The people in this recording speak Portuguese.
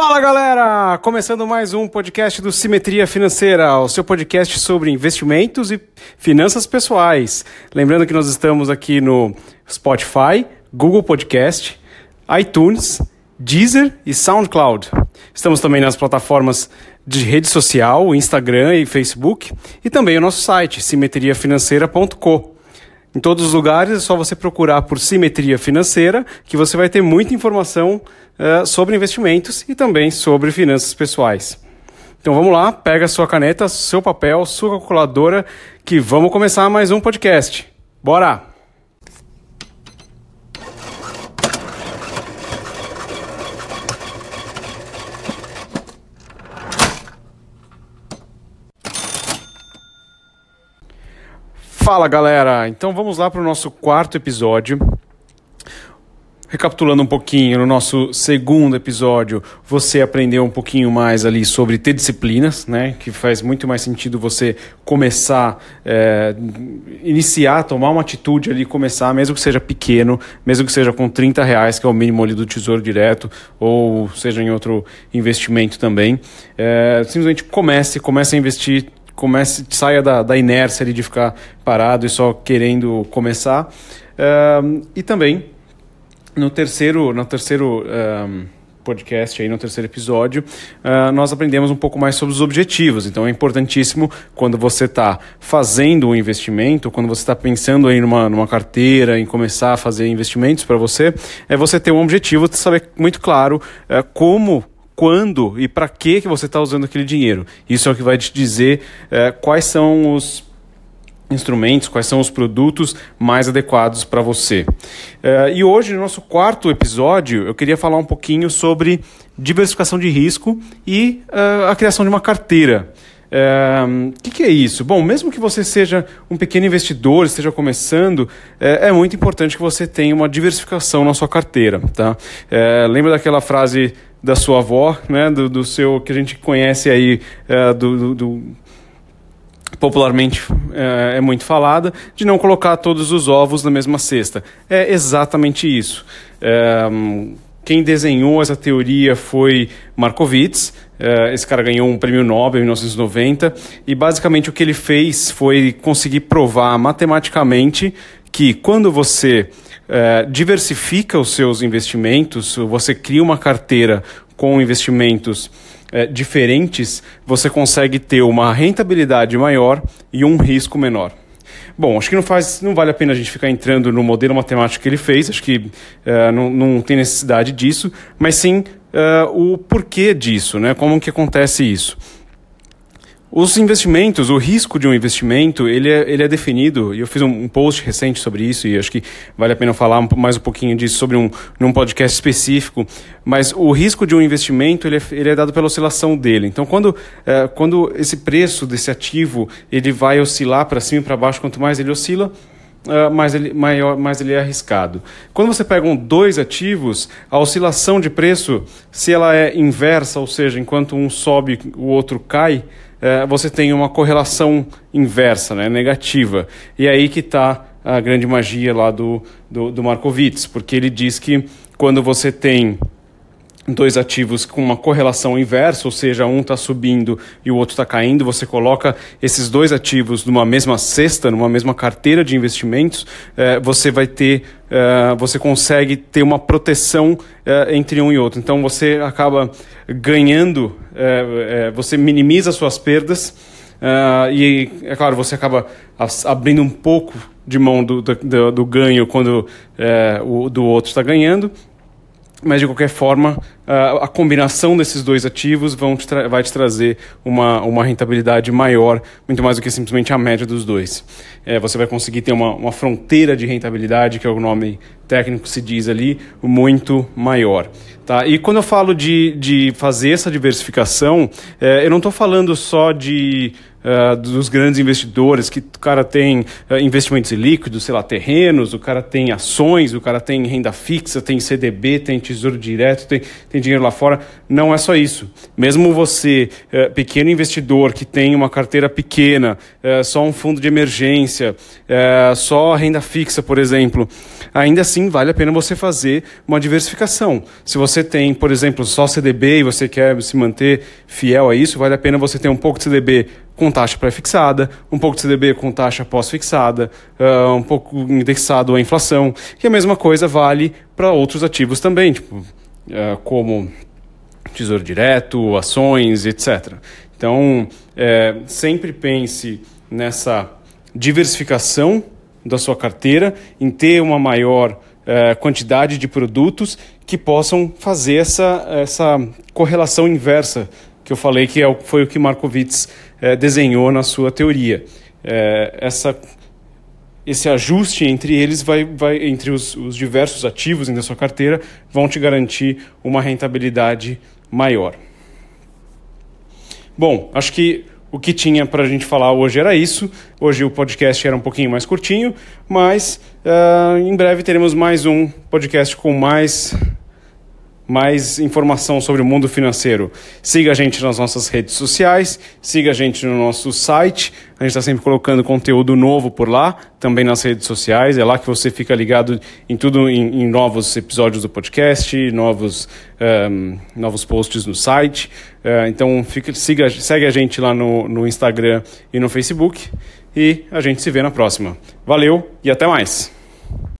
Fala galera! Começando mais um podcast do Simetria Financeira, o seu podcast sobre investimentos e finanças pessoais. Lembrando que nós estamos aqui no Spotify, Google Podcast, iTunes, Deezer e SoundCloud. Estamos também nas plataformas de rede social, Instagram e Facebook, e também o nosso site, simetriafinanceira.com. Em todos os lugares é só você procurar por simetria financeira, que você vai ter muita informação uh, sobre investimentos e também sobre finanças pessoais. Então vamos lá, pega sua caneta, seu papel, sua calculadora, que vamos começar mais um podcast. Bora! Fala galera! Então vamos lá para o nosso quarto episódio. Recapitulando um pouquinho, no nosso segundo episódio, você aprendeu um pouquinho mais ali sobre ter disciplinas, né? Que faz muito mais sentido você começar, é, iniciar, tomar uma atitude ali, começar, mesmo que seja pequeno, mesmo que seja com 30 reais, que é o mínimo ali do Tesouro Direto, ou seja em outro investimento também. É, simplesmente comece, comece a investir comece, saia da, da inércia ali de ficar parado e só querendo começar. Um, e também no terceiro, no terceiro um, podcast aí no terceiro episódio, uh, nós aprendemos um pouco mais sobre os objetivos. Então é importantíssimo quando você está fazendo um investimento, quando você está pensando aí numa, numa carteira, em começar a fazer investimentos para você, é você ter um objetivo, saber muito claro uh, como quando e para que você está usando aquele dinheiro. Isso é o que vai te dizer é, quais são os instrumentos, quais são os produtos mais adequados para você. É, e hoje, no nosso quarto episódio, eu queria falar um pouquinho sobre diversificação de risco e uh, a criação de uma carteira. O que, que, é isso? Bom, mesmo que você seja um pequeno investidor, esteja começando, é, é muito importante que você tenha uma diversificação na sua carteira. Tá? Lembra daquela frase da sua avó, né, do, do seu que a gente conhece aí é, do, do, do, popularmente é, é, muito falada, de não colocar todos os ovos na mesma cesta. É exatamente isso. É, quem desenhou essa teoria foi Markowitz. Esse cara ganhou um prêmio Nobel em 1990 e basicamente o que ele fez foi conseguir provar matematicamente que quando você é, diversifica os seus investimentos, você cria uma carteira com investimentos é, diferentes, você consegue ter uma rentabilidade maior e um risco menor. Bom, acho que não, faz, não vale a pena a gente ficar entrando no modelo matemático que ele fez, acho que uh, não, não tem necessidade disso, mas sim uh, o porquê disso, né? como que acontece isso. Os investimentos, o risco de um investimento, ele é, ele é definido, e eu fiz um, post recente sobre isso, e acho que vale a pena falar mais um pouquinho disso sobre um num podcast específico, mas o risco de um investimento, ele é, ele é dado pela oscilação dele. Então, quando, é, quando esse preço desse ativo, ele vai oscilar para cima e para baixo, quanto mais ele oscila, Uh, mais, ele, maior, mais ele é arriscado. Quando você pega dois ativos, a oscilação de preço, se ela é inversa, ou seja, enquanto um sobe, o outro cai, é, você tem uma correlação inversa, né, negativa. E é aí que está a grande magia lá do, do, do Markowitz, porque ele diz que quando você tem dois ativos com uma correlação inversa, ou seja, um está subindo e o outro está caindo, você coloca esses dois ativos numa mesma cesta, numa mesma carteira de investimentos, eh, você vai ter, eh, você consegue ter uma proteção eh, entre um e outro. Então você acaba ganhando, você minimiza suas perdas e, é claro, você acaba abrindo um pouco de mão do, do, do ganho quando o do outro está ganhando mas de qualquer forma, a combinação desses dois ativos vão te vai te trazer uma, uma rentabilidade maior, muito mais do que simplesmente a média dos dois. É, você vai conseguir ter uma, uma fronteira de rentabilidade, que é o nome técnico se diz ali, muito maior. Tá? E quando eu falo de, de fazer essa diversificação, é, eu não estou falando só de uh, dos grandes investidores, que o cara tem uh, investimentos líquidos, sei lá, terrenos, o cara tem ações, o cara tem renda fixa, tem CDB, tem tesouro direto, tem, tem dinheiro lá fora. Não é só isso. Mesmo você, uh, pequeno investidor, que tem uma carteira pequena, só um fundo de emergência, só renda fixa, por exemplo, ainda assim vale a pena você fazer uma diversificação. Se você tem, por exemplo, só CDB e você quer se manter fiel a isso, vale a pena você ter um pouco de CDB com taxa pré-fixada, um pouco de CDB com taxa pós-fixada, uh, um pouco indexado à inflação. E a mesma coisa vale para outros ativos também, tipo, uh, como tesouro direto, ações, etc. Então, é, sempre pense nessa diversificação da sua carteira, em ter uma maior é, quantidade de produtos que possam fazer essa, essa correlação inversa que eu falei que é, foi o que Markowitz é, desenhou na sua teoria. É, essa, esse ajuste entre eles vai, vai entre os, os diversos ativos da sua carteira vão te garantir uma rentabilidade maior. Bom, acho que o que tinha para a gente falar hoje era isso. Hoje o podcast era um pouquinho mais curtinho, mas uh, em breve teremos mais um podcast com mais mais informação sobre o mundo financeiro, siga a gente nas nossas redes sociais, siga a gente no nosso site. A gente está sempre colocando conteúdo novo por lá, também nas redes sociais. É lá que você fica ligado em tudo, em, em novos episódios do podcast, novos, um, novos posts no site. Uh, então fica, siga, segue a gente lá no, no Instagram e no Facebook. E a gente se vê na próxima. Valeu e até mais!